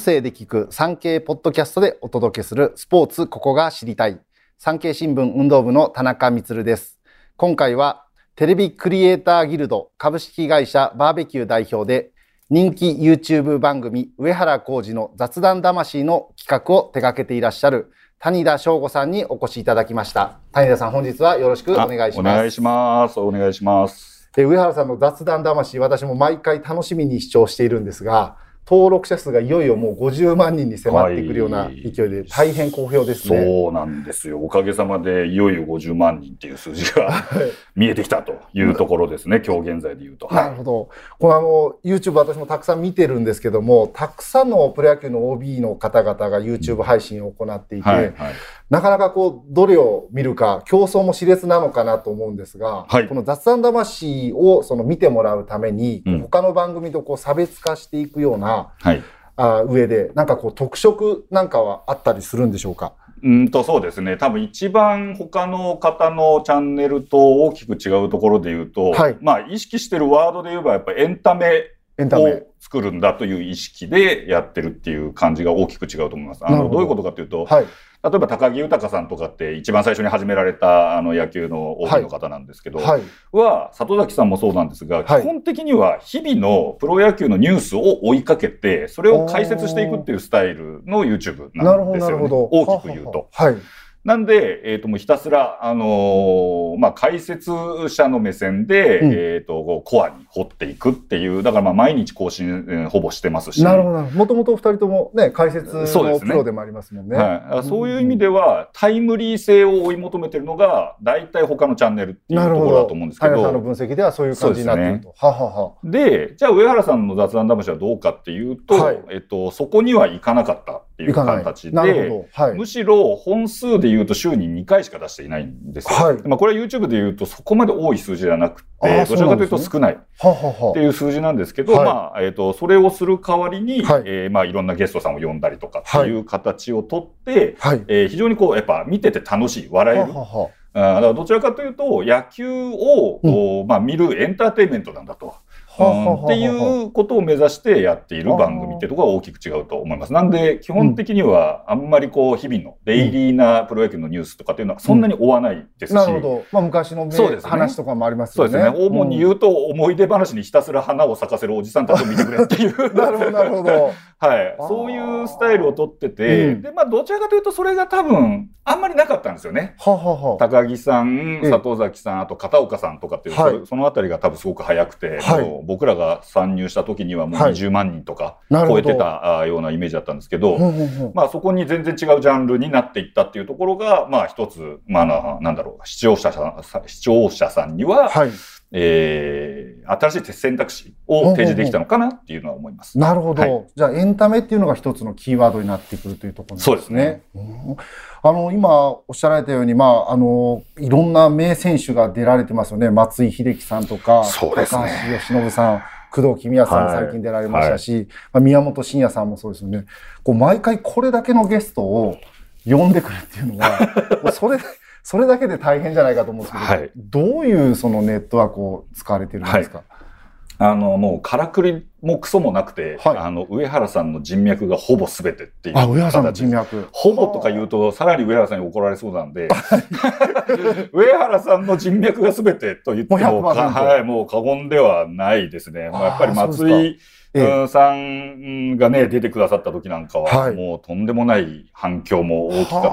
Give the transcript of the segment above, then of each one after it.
声で聞く産経ポッドキャストでお届けするスポーツここが知りたい。産経新聞運動部の田中光です。今回はテレビクリエイターギルド株式会社バーベキュー代表で人気 YouTube 番組上原浩二の雑談魂の企画を手掛けていらっしゃる谷田翔吾さんにお越しいただきました。谷田さん本日はよろしくお願いします。お願いします。お願いします。上原さんの雑談魂、私も毎回楽しみに視聴しているんですが、登録者数がいよいよもう50万人に迫ってくるような勢いで大変好評ですね、そうなんですよ。おかげさまでいよいよ50万人っていう数字が見えてきたというところですね、今日現在で言うと。なるほど。このあの、YouTube 私もたくさん見てるんですけども、たくさんのプロ野球の OB の方々が YouTube 配信を行っていて、はいはい。なかなかこう、どれを見るか、競争も熾烈なのかなと思うんですが、はい、この雑談魂をその見てもらうために、うん、他の番組とこう差別化していくような、はい、あ上で、なんかこう特色なんかはあったりするんでしょうか？うんとそうですね。多分一番他の方のチャンネルと大きく違うところで言うと、はい、まあ意識してるワードで言えばやっぱりエンタメを作るんだという意識でやってるっていう感じが大きく違うと思います。あのど。ういうことかというと、はい、例えば高木豊さんとかって一番最初に始められたあの野球の OB の方なんですけど、はい、は里崎さんもそうなんですが、基本的には日々のプロ野球のニュースを追いかけてそれを解説していくっていうスタイルの YouTube なんですよね。大きく言うと。はいなんで、えっ、ー、と、もうひたすら、あのー、まあ、解説者の目線で、うん、えっ、と、コアに掘っていくっていう、だからまあ、毎日更新、えー、ほぼしてますし。なるほど。もともと二人ともね、解説のプロでもありますもんね。ねはい。そういう意味では、タイムリー性を追い求めてるのが、大体他のチャンネルっていうところだと思うんですけど。どさんの分析ではそういう感じになってると。ね、ははは。で、じゃあ上原さんの雑談魂はどうかっていうと、はい、えっと、そこにはいかなかった。っていう形で、はい、むしろ本数で言うと週に2回しか出していないんですよ。はい、まあこれは YouTube で言うとそこまで多い数字ではなくて、どちらかというと少ない。っていう数字なんですけど、まあ、えっ、ー、と、それをする代わりに、はい、えー、まあいろんなゲストさんを呼んだりとかっていう形をとって、はい、えー、非常にこう、やっぱ見てて楽しい、笑える。はははどちらかというと野球を、うん、まあ、見るエンターテインメントなんだと。っていうことを目指してやっている番組っていうところが大きく違うと思います。なんで、基本的にはあんまりこう、日々のデイリーなプロ野球のニュースとかっていうのはそんなに追わないですし。なるほど。まあ、昔の、ね、話とかもありますよね。そうですね。主に言うと、思い出話にひたすら花を咲かせるおじさんたちを見てくれっていう。なるほど、なるほど。はい。そういうスタイルをとってて、うん、で、まあ、どちらかというと、それが多分、あんまりなかったんですよね。ははは高木さん、里崎さん、あと片岡さんとかっていう、はい、そのあたりが多分すごく早くて、はい、僕らが参入した時にはもう20万人とか超えてたようなイメージだったんですけど、まあ、そこに全然違うジャンルになっていったっていうところが、まあ、一つ、まあ、なんだろう、視聴者さん、視聴者さんには、はいえー、新しい選択肢を提示できたのかなっていうのは思います。なるほど、はい、じゃあエンタメっていうのが一つのキーワードになってくるというところですね。そうですね。うん、あの、今おっしゃられたように、まあ、あの、いろんな名選手が出られてますよね。松井秀喜さんとか、そうですね、高橋由伸さん。工藤公康さんも最近出られましたし、はいはい、まあ、宮本慎也さんもそうですよね。こう毎回これだけのゲストを呼んでくるっていうのは、それそれだけで大変じゃないかと思うんですけど、はい、どういうそのネットワークを使われてるんですか、はい。あの、もう、からくりもクソもなくて、はい、あの、上原さんの人脈がほぼ全てっていう。あ、上原さんの人脈。ほぼとか言うと、さらに上原さんに怒られそうなんで、上原さんの人脈が全てと言っても、はい、もう過言ではないですね。まあ、やっぱり松井、ええ、さんがね、出てくださった時なんかは、もうとんでもない反響も大きかった。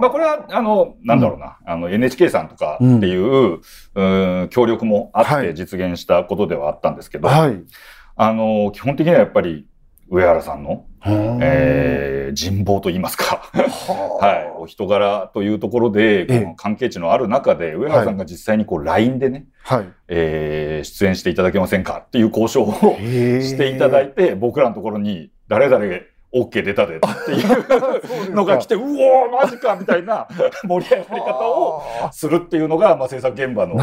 まあこれは、あの、なんだろうな、うん、あの NHK さんとかっていう、うん、う協力もあって実現したことではあったんですけど、はい、あの、基本的にはやっぱり上原さんの、えー、人望と言いますか。はい、お人柄というところで、この関係値のある中で、上原さんが実際にこう LINE でね、はい、えー、出演していただけませんかっていう交渉をしていただいて、僕らのところに誰々 OK 出たで。っていうのが来て、うおーマジかみたいな 盛り上がり方をするっていうのが、まあ、制作現場の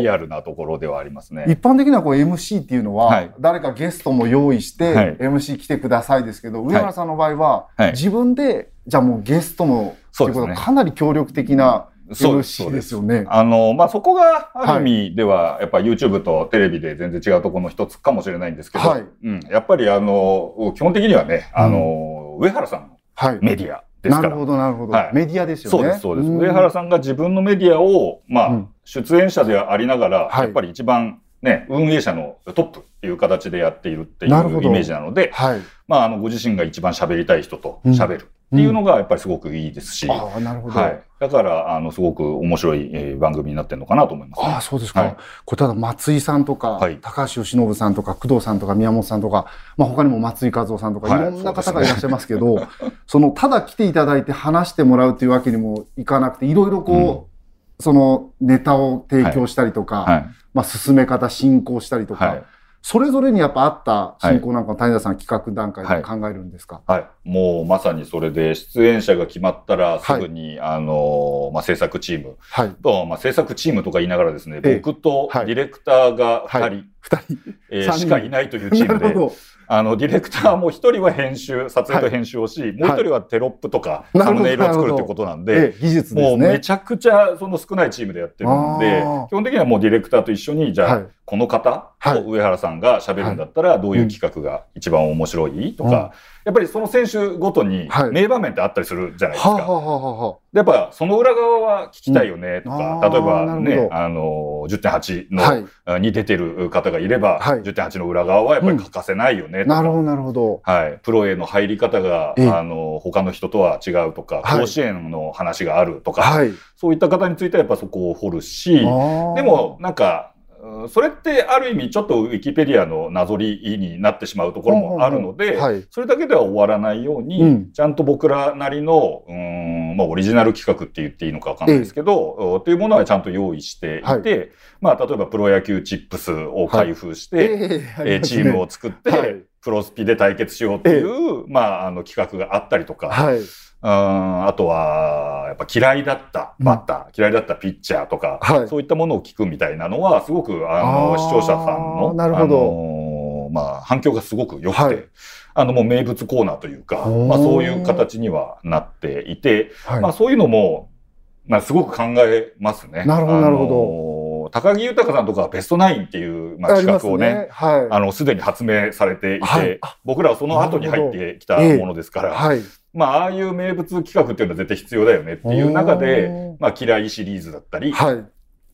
リアルなところではありますね。一般的にはこう MC っていうのは、はい、誰かゲストも用意して、はい、MC 来てくださいですけど、上原さんの場合は、はい、自分で、じゃあもうゲストも、そうですね。かなり協力的な MC ですよね。あの、まあ、そこがある意味では、やっぱ YouTube とテレビで全然違うところの一つかもしれないんですけど、はい、うん、やっぱりあの、基本的にはね、あの、うん、上原さんのメディアですから。なるほど、なるほど、はい。メディアですよね。そうです、そうです。上原さんが自分のメディアを、まあ、出演者でありながら、やっぱり一番ね、運営者のトップっていう形でやっているっていうイメージなので、はい、まあ、あの、ご自身が一番喋りたい人と喋る。っていうのがやっぱりすごくいいですし、うん、あなるほど、はい、だからあのすごく面白い、えー、番組になってるのかなと思います、ね、あそうですか、はい、これただ松井さんとか、はい、高橋由伸さんとか工藤さんとか宮本さんとか、まあ、他にも松井和夫さんとか、い、ろんな方がいらっしゃいますけど そのただ来ていただいて話してもらうというわけにもいかなくていろいろこう、うん、そのネタを提供したりとか、まあ、進め方進行したりとか。それぞれにやっぱあった進行なんか谷田さん企画段階で考えるんですか、はい、はい、もうまさにそれで出演者が決まったらすぐに、はい、あの、まあ、制作チームと、まあ、制作チームとか言いながらですね、僕とディレクターが2人、二人、えー、しかいないというチームで、あの、ディレクターも一人は編集、撮影と編集をし、はい、もう一人はテロップとか、サムネイルを作るということなんで、技術ですね。もうめちゃくちゃその少ないチームでやってるんで、基本的にはもうディレクターと一緒に、じゃあ、はい、この方と上原さんが喋るんだったら、どういう企画が一番面白いとか、やっぱりその選手ごとに名場面ってあったりするじゃないですか。やっぱその裏側は聞きたいよねとか、例えばね、あの、10.8の、に出てる方がいれば、はい、10.8の裏側はやっぱり欠かせないよねとか、なるほど、なるほど。はい。プロへの入り方が、あの、他の人とは違うとか、甲子園の話があるとか、そういった方についてはやっぱそこを掘るし、でもなんか、それってある意味ちょっとウィキペディアのなぞりになってしまうところもあるので、それだけでは終わらないように、うん、ちゃんと僕らなりの、うん、まあ、オリジナル企画って言っていいのかわかんないですけど、というものはちゃんと用意していて、はい、まあ、例えばプロ野球チップスを開封して、はい、えー、チームを作って、プロスピで対決しようっていう、まあ、あの企画があったりとか、はいあとは、やっぱ嫌いだったバッター、うん、嫌いだったピッチャーとか、はい、そういったものを聞くみたいなのは、すごく、あの、視聴者さんの、なるほど。あのまあ、反響がすごく良くて、はい、あの、もう名物コーナーというか、まあ、そういう形にはなっていて、はい、まあ、そういうのも、まあ、すごく考えますね。なるほど、なるほど。高木豊さんとかはベストナインっていう、まあ、企画をね、ねはい、あの、すでに発明されていて、はい、僕らはその後に入ってきたものですから、はい、まあ、ああいう名物企画っていうのは絶対必要だよねっていう中で、まあ、嫌いシリーズだったり、はい。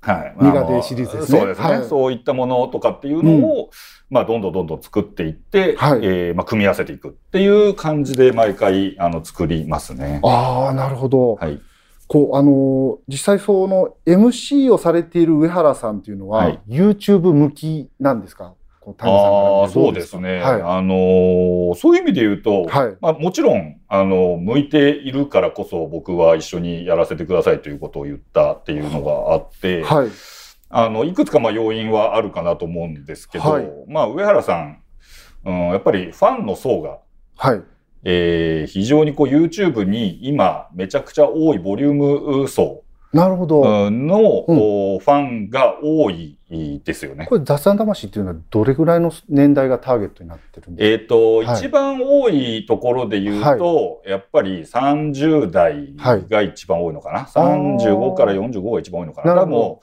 はい。苦手シリーズですね。そうですね、はい、そういったものとかっていうのを、うん、まあ、どんどんどんどん作っていって、はい、えー、まあ、組み合わせていくっていう感じで毎回、あの、作りますね。ああ、なるほど。はい。こう、あの、実際その MC をされている上原さんっていうのは、はい、YouTube 向きなんですか？ああ、そうですね。はい、あのー、そういう意味で言うと、はい、まあ、もちろん、あの、向いているからこそ僕は一緒にやらせてくださいということを言ったっていうのがあって、はい、あの、いくつかまあ要因はあるかなと思うんですけど、はい、まあ、上原さん、うん、やっぱりファンの層が、はい。えー、非常にこう YouTube に今めちゃくちゃ多いボリューム層なるほど。の、うん、ファンが多いですよね。これ、雑談魂っていうのはどれぐらいの年代がターゲットになってるんですか？えっ、ー、と、はい、一番多いところで言うと、はい、やっぱり30代が一番多いのかな？はい、35から45が一番多いのかな？なるほど。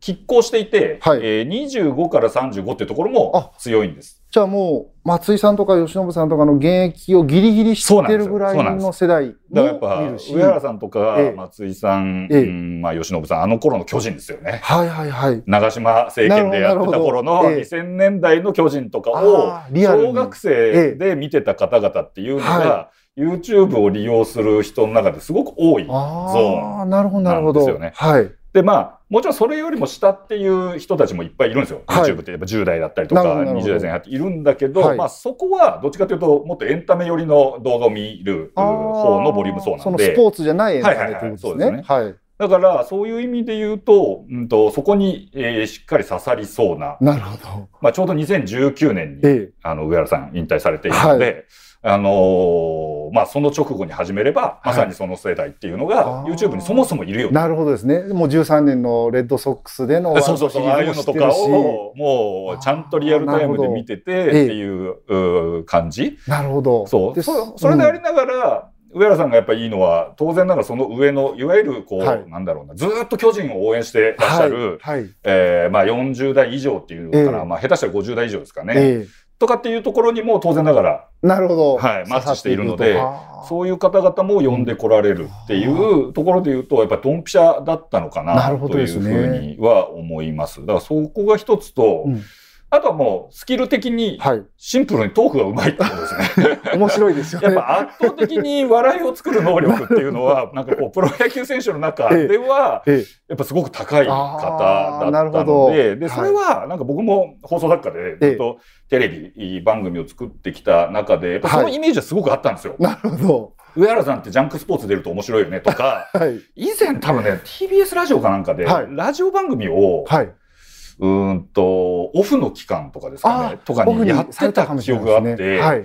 拮抗していて、はい。えー、25から35ってところも強いんです。じゃあもう、松井さんとか吉信さんとかの現役をギリギリ知ってるぐらいの世代だからやっぱ、上原さんとか松井さん、ええ。うん、まあ吉信さん、あの頃の巨人ですよね。はいはいはい。長島政権でやってた頃の2000年代の巨人とかを、小学生で見てた方々っていうのが、YouTube を利用する人の中ですごく多いゾーンなんですよね。はい。で、まあ、もちろんそれよりも下っていう人たちもいっぱいいるんですよ。はい、YouTube ってやっぱ10代だったりとか、20代前半っているんだけど、はい、まあそこはどっちかというと、もっとエンタメ寄りの動画を見る方のボリューム層なんで。そのスポーツじゃないエンタメってことですね。はいはいはい、そうですね。だから、そういう意味で言うと、うんと、そこに、えー、しっかり刺さりそうな。なるほど。まあ、ちょうど2019年に、ええ、あの、上原さん引退されているので、はい、あのー、まあ、その直後に始めれば、まさにその世代っていうのが、YouTube にそもそもいるよ、なるほどですね。もう13年のレッドソックスでの そうそうそう、ああいうのとかを、もう、ちゃんとリアルタイムで見ててっていう感じ。なるほど。そう。そそれでありながら、上原さんがやっぱりいいのは、当然ながらその上の、いわゆるこう、はい、なんだろうな、ずっと巨人を応援してらっしゃる、はい。はい、えー、まあ40代以上っていうのかな、えー、まあ下手したら50代以上ですかね。えーとかっていうところにも当然ながら、なるほど。はい、マッチしているので、そういう方々も呼んでこられるっていうところで言うと、やっぱりドンピシャだったのかなというふうには思います。だからそこが一つと、うん。あとはもう、スキル的に、シンプルにトークがうまいってことですね。面白いですよね。やっぱ圧倒的に笑いを作る能力っていうのは、なんかこう、プロ野球選手の中では、やっぱすごく高い方だったので、で、それは、なんか僕も放送作家で、ずっとテレビ番組を作ってきた中で、そのイメージはすごくあったんですよ。なるほど。上原さんってジャンクスポーツ出ると面白いよねとか、はい、以前多分ね、TBS ラジオかなんかで、ラジオ番組を、はい。うんと、オフの期間とかですかね、とかにやってた記憶があって、はい、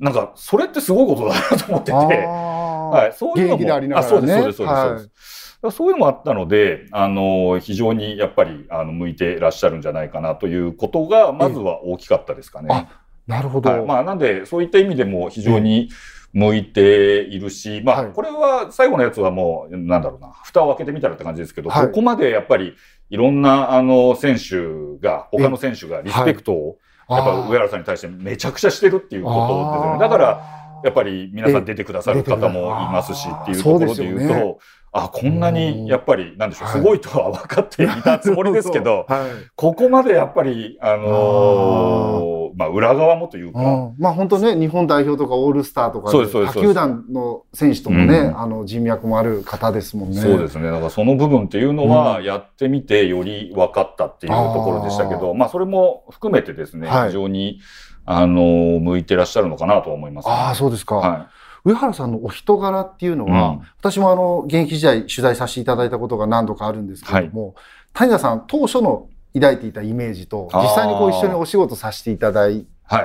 なんか、それってすごいことだなと思ってて、はい、そういうのも、ね、あ、そうです、そうです、そうです。はいそういうのもあったので、あの、非常にやっぱり、あの、向いてらっしゃるんじゃないかなということが、まずは大きかったですかね。なるほど。はい、まあ、なんで、そういった意味でも非常に向いているし、まあ、これは最後のやつはもう、なんだろうな、蓋を開けてみたらって感じですけど、はい、ここまでやっぱり、いろんな、あの、選手が、他の選手がリスペクトを、やっぱ上原さんに対してめちゃくちゃしてるっていうことですよね。だから、やっぱり皆さん出てくださる方もいますしっていうところで言うと、あ、こんなにやっぱり、なんでしょう、すごいとは分かっていたつもりですけど、ここまでやっぱり、あのまあ、裏側もというか。まあ、本当ね、日本代表とかオールスターとか、他球団の選手ともね、うん、あの、人脈もある方ですもんね。そうですね。だからその部分っていうのは、やってみてより分かったっていうところでしたけど、あまあ、それも含めてですね、はい、非常に、あの、向いてらっしゃるのかなと思います、ね、ああ、そうですか。はい上原さんのお人柄っていうのは、うん、私もあの、現役時代取材させていただいたことが何度かあるんですけれども、はい、谷田さん当初の抱いていたイメージと、実際にこう一緒にお仕事させていただ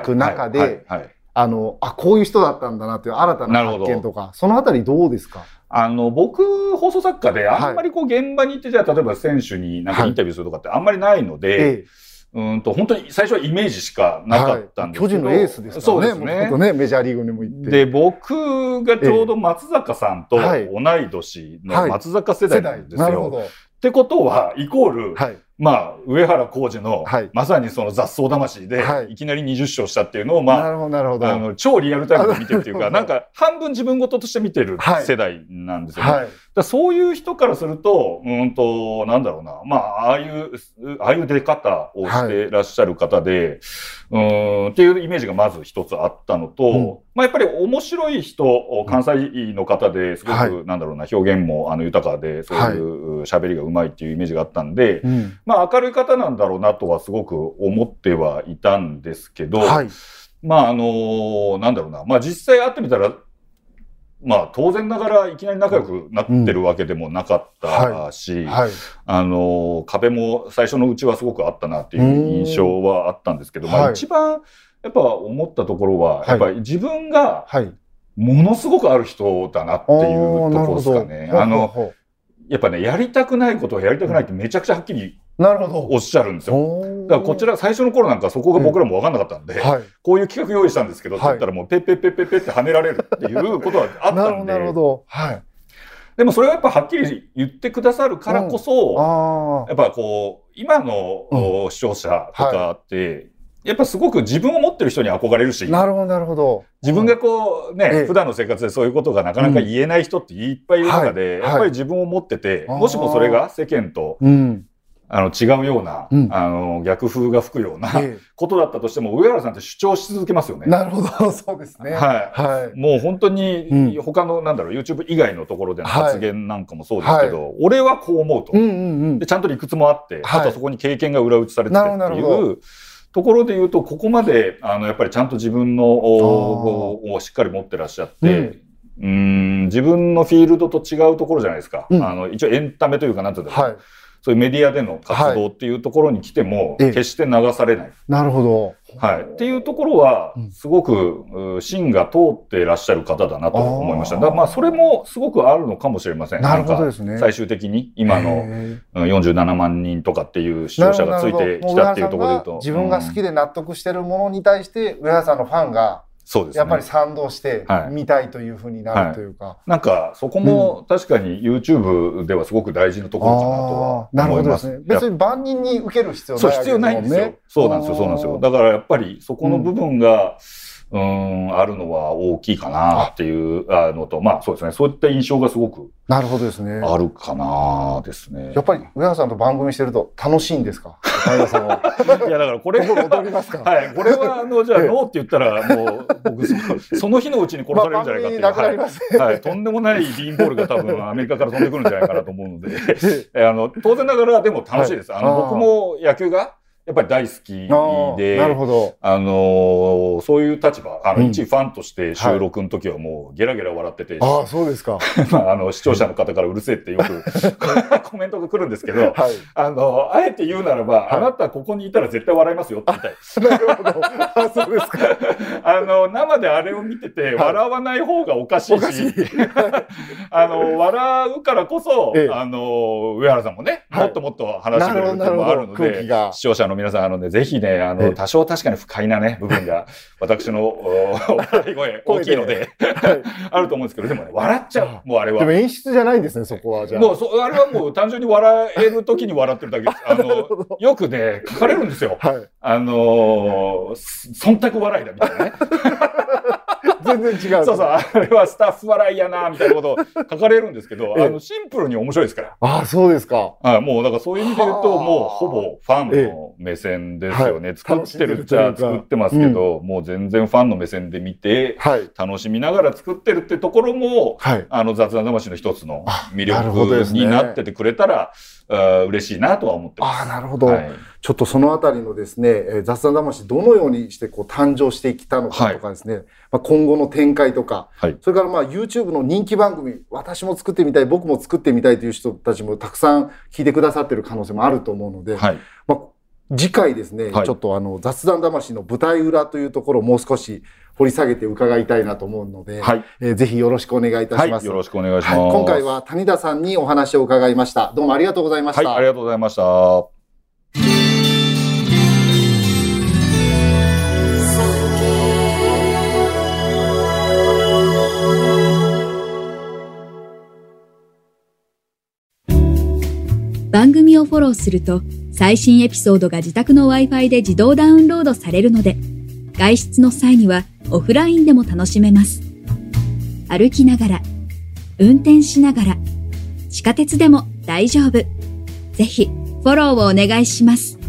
く中で、あの、あ、こういう人だったんだなっていう新たな発見とか、そのあたりどうですか？あの、僕、放送作家で、あんまりこう、現場に行って、じゃあ、例えば選手になんかインタビューするとかってあんまりないので、うんと、本当に最初はイメージしかなかったんですけど、はい、巨人のエースですからね。そうですね。ねメジャーリーグにも行って。で、僕がちょうど松坂さんと同い年の松坂世代なんですよ。はいはい、ってことは、イコール、はいまあ、上原浩二の、はい、まさにその雑草魂で、はい、いきなり20勝したっていうのを、まあ、なるほど、なるほど。あの、超リアルタイムで見てるっていうか、なんか、半分自分事として見てる世代なんですよね。はい、だそういう人からすると、うんと、なんだろうな、まあ、ああいう、ああいう出方をしてらっしゃる方で、うん、っていうイメージがまず一つあったのと、うん、まあ、やっぱり面白い人、関西の方ですごく、なんだろうな、表現もあの豊かで、そういう喋りがうまいっていうイメージがあったんで、うんまあ明るい方なんだろうなとはすごく思ってはいたんですけど、はい、まああのなんだろうな、まあ実際会ってみたら、まあ当然ながらいきなり仲良くなってるわけでもなかったし、あの壁も最初のうちはすごくあったなっていう印象はあったんですけど、まあ一番やっぱ思ったところは、やっぱり自分がものすごくある人だなっていうところですかね。あの、やっぱね、やりたくないことはやりたくないってめちゃくちゃはっきりなるほど。おっしゃるんですよ。だからこちら、最初の頃なんかそこが僕らも分かんなかったんで、はい、こういう企画用意したんですけど、って言ったらもうペッペッペッペッペって跳ねられるっていうことはあったんで。なるほど。はい。でもそれはやっぱはっきり言ってくださるからこそ、やっぱこう、今の視聴者とかって、やっぱすごく自分を持ってる人に憧れるし。なるほど、なるほど。自分がこうね、ええ、普段の生活でそういうことがなかなか言えない人っていっぱいいる中で、うんはい、やっぱり自分を持ってて、もしもそれが世間と、うんあの、違うような、うん、あの、逆風が吹くようなことだったとしても、上原さんって主張し続けますよね。なるほど、そうですね。はい。はい、もう本当に、他の、なんだろう、YouTube 以外のところでの発言なんかもそうですけど、はい、俺はこう思うと、うんうんうん。で。ちゃんと理屈もあって、あとそこに経験が裏打ちされてるっていう、ところで言うと、ここまで、あの、やっぱりちゃんと自分の、をしっかり持ってらっしゃって、うん、自分のフィールドと違うところじゃないですか。うん、あの、一応エンタメというか、なんていうんだろう。はいそういうメディアでの活動っていうところに来ても、決して流されない。なるほど。はい。っていうところは、すごく、芯が通っていらっしゃる方だなと思いました。だまあ、それもすごくあるのかもしれません。なるほどですね。最終的に、今の47万人とかっていう視聴者がついてきたっていうところで言うと。自分が好きで納得してるものに対して、上原さんのファンがそうですね、やっぱり賛同して見たいというふうになるというか。はいはい、なんか、そこも確かに YouTube ではすごく大事なところかなとは思います。なるほどですね。別に万人に受ける必要ない、ね、そう、必要ないんですよ。そうなんですよ、そうなんですよ。だからやっぱりそこの部分が、うんうん、あるのは大きいかなっていうのと、まあそうですね、そういった印象がすごく。なるほどですね。あるかなですね。やっぱり上原さんと番組してると楽しいんですか？いやだからこれ。踊りますか？はい。これはあの、じゃあノーって言ったらもう僕その日のうちに殺されるんじゃないかっていう。まあ、はい、はい。とんでもないビーンボールが多分アメリカから飛んでくるんじゃないかなと思うので。あの、当然ながらでも楽しいです。はい、あの、僕も野球がやっぱり大好きで、なるほど。あのそういう立場、あの、一ファンとして収録の時はもうゲラゲラ笑ってて、ああ、そうですか。まあ、あの、視聴者の方からうるせえってよく コメントが来るんですけど、はい、あの、あえて言うならば、あなたここにいたら絶対笑いますよって言いたい。なるほど。あそうですか。あの、生であれを見てて、笑わない方がおかしいし、あの、笑うからこそ、あの、上原さんもね、もっともっと話してくれることもあるので、視聴者の皆さん、あのね、ぜひね、あの、多少確かに不快なね、部分が、私の、お 笑い声大きいので、あると思うんですけど、でもね、笑っちゃう、もうあれは。でも演出じゃないんですね、そこは。じゃあ。もう、そあれはもう単純に笑える時に笑ってるだけ です。あの、よくね、書かれるんですよ。はい。あの、忖度笑いだみたいなね。全然違う。そうそう、あれはスタッフ笑いやな、みたいなことを書かれるんですけど、あの、シンプルに面白いですから。ああ、そうですか。あもう、だからそういう意味で言うと、もうほぼファンの目線ですよね。作ってるっちゃ作ってますけど、もう全然ファンの目線で見て、楽しみながら作ってるってところも、あの、雑談魂の一つの魅力になっててくれたら、あ嬉しいなとは思ってます。あなるほど、はい、ちょっとそのあたりのですね、えー、雑談魂どのようにしてこう誕生してきたのかとかですね、はい、まあ、今後の展開とか、はい、それからまあ YouTube の人気番組、私も作ってみたい、僕も作ってみたいという人たちもたくさん聞いてくださってる可能性もあると思うので、まあ、次回ですね、ちょっとあの雑談魂の舞台裏というところをもう少し掘り下げて伺いたいなと思うので、はい、えー、ぜひよろしくお願いいたします、はい、よろしくお願いします、はい、今回は谷田さんにお話を伺いました。どうもありがとうございました。ありがとうございました。フォローすると最新エピソードが自宅の Wi-Fi で自動ダウンロードされるので外出の際にはオフラインでも楽しめます。歩きながら、運転しながら、地下鉄でも大丈夫。ぜひ、フォローをお願いします。